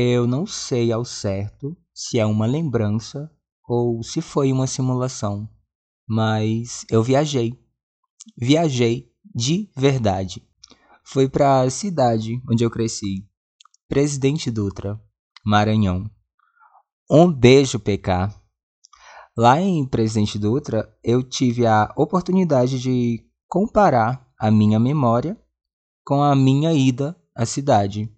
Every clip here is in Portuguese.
Eu não sei ao certo se é uma lembrança ou se foi uma simulação, mas eu viajei. Viajei de verdade. Foi para a cidade onde eu cresci, Presidente Dutra, Maranhão. Um beijo, PK. Lá em Presidente Dutra, eu tive a oportunidade de comparar a minha memória com a minha ida à cidade.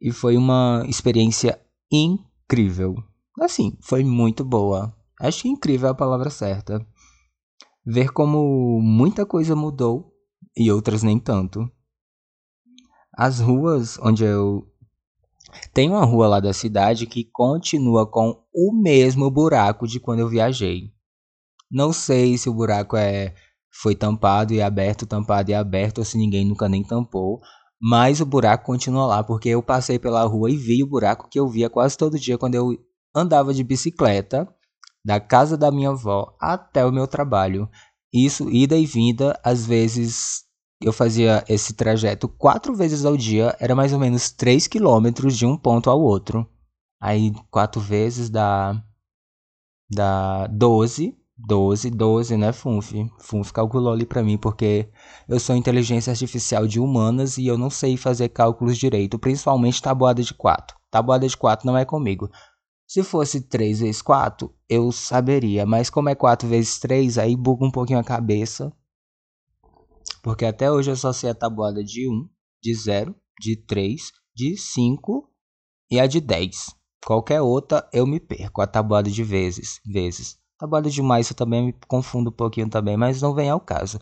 E foi uma experiência incrível. Assim, foi muito boa. Acho que incrível é a palavra certa. Ver como muita coisa mudou e outras nem tanto. As ruas onde eu. Tem uma rua lá da cidade que continua com o mesmo buraco de quando eu viajei. Não sei se o buraco é foi tampado e aberto, tampado e aberto, ou se ninguém nunca nem tampou. Mas o buraco continua lá, porque eu passei pela rua e vi o buraco que eu via quase todo dia quando eu andava de bicicleta da casa da minha avó até o meu trabalho. Isso, ida e vinda, às vezes eu fazia esse trajeto quatro vezes ao dia, era mais ou menos 3 quilômetros de um ponto ao outro. Aí quatro vezes dá, dá 12, 12, 12, né, Funf? Funf calculou ali para mim, porque eu sou inteligência artificial de humanas e eu não sei fazer cálculos direito, principalmente tabuada de 4. Tabuada de 4 não é comigo. Se fosse 3 vezes 4, eu saberia, mas como é 4 vezes 3, aí buga um pouquinho a cabeça. Porque até hoje eu só sei a tabuada de 1, de 0, de 3, de 5 e a de 10. Qualquer outra eu me perco, a tabuada de vezes, vezes. Tabuada de mais eu também me confundo um pouquinho também, mas não vem ao caso.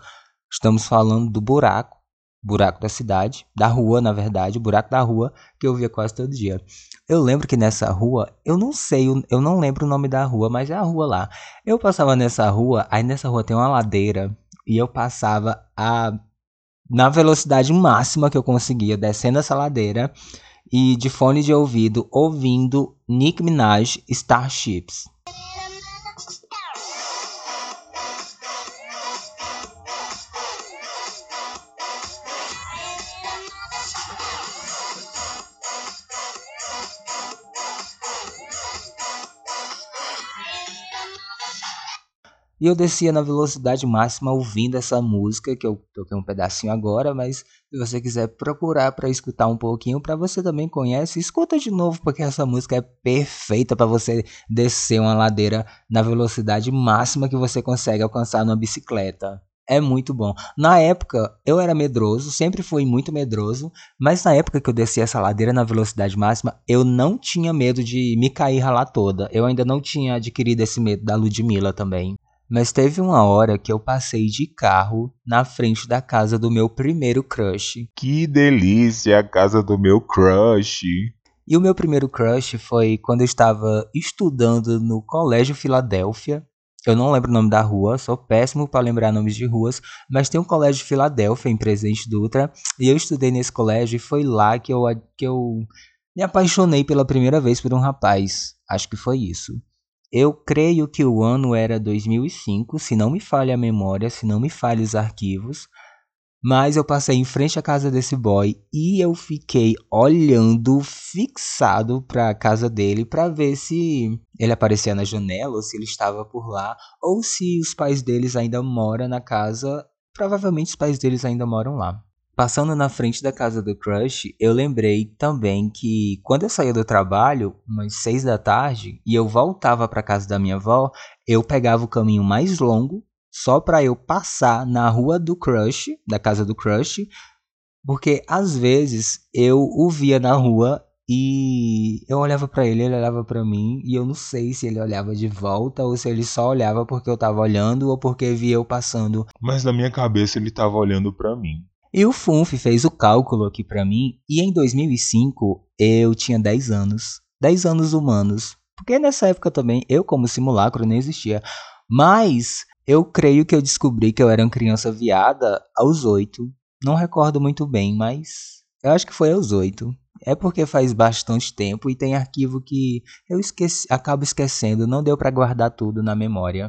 Estamos falando do buraco, buraco da cidade, da rua, na verdade, buraco da rua que eu via quase todo dia. Eu lembro que nessa rua, eu não sei, eu não lembro o nome da rua, mas é a rua lá. Eu passava nessa rua, aí nessa rua tem uma ladeira e eu passava a na velocidade máxima que eu conseguia descendo essa ladeira e de fone de ouvido ouvindo Nick Minaj Starships. E eu descia na velocidade máxima ouvindo essa música, que eu toquei um pedacinho agora, mas se você quiser procurar para escutar um pouquinho, para você também conhece, escuta de novo, porque essa música é perfeita para você descer uma ladeira na velocidade máxima que você consegue alcançar numa bicicleta. É muito bom. Na época, eu era medroso, sempre fui muito medroso, mas na época que eu desci essa ladeira na velocidade máxima, eu não tinha medo de me cair ralar toda. Eu ainda não tinha adquirido esse medo da Ludmilla também. Mas teve uma hora que eu passei de carro na frente da casa do meu primeiro crush. Que delícia, a casa do meu crush. E o meu primeiro crush foi quando eu estava estudando no Colégio Filadélfia. Eu não lembro o nome da rua, sou péssimo para lembrar nomes de ruas, mas tem um colégio Filadélfia em Presidente Dutra, e eu estudei nesse colégio e foi lá que eu, que eu me apaixonei pela primeira vez por um rapaz. Acho que foi isso. Eu creio que o ano era 2005, se não me falha a memória, se não me falha os arquivos. Mas eu passei em frente à casa desse boy e eu fiquei olhando fixado para a casa dele para ver se ele aparecia na janela ou se ele estava por lá ou se os pais deles ainda moram na casa. Provavelmente os pais deles ainda moram lá. Passando na frente da casa do crush, eu lembrei também que quando eu saía do trabalho, umas seis da tarde, e eu voltava para casa da minha avó, eu pegava o caminho mais longo só para eu passar na rua do crush, da casa do crush, porque às vezes eu o via na rua e eu olhava para ele, ele olhava para mim, e eu não sei se ele olhava de volta ou se ele só olhava porque eu tava olhando ou porque via eu passando. Mas na minha cabeça ele tava olhando para mim. E o FUNF fez o cálculo aqui para mim, e em 2005 eu tinha 10 anos. 10 anos humanos. Porque nessa época também eu, como simulacro, nem existia. Mas eu creio que eu descobri que eu era uma criança viada aos 8. Não recordo muito bem, mas eu acho que foi aos 8. É porque faz bastante tempo e tem arquivo que eu esqueci, acabo esquecendo, não deu para guardar tudo na memória.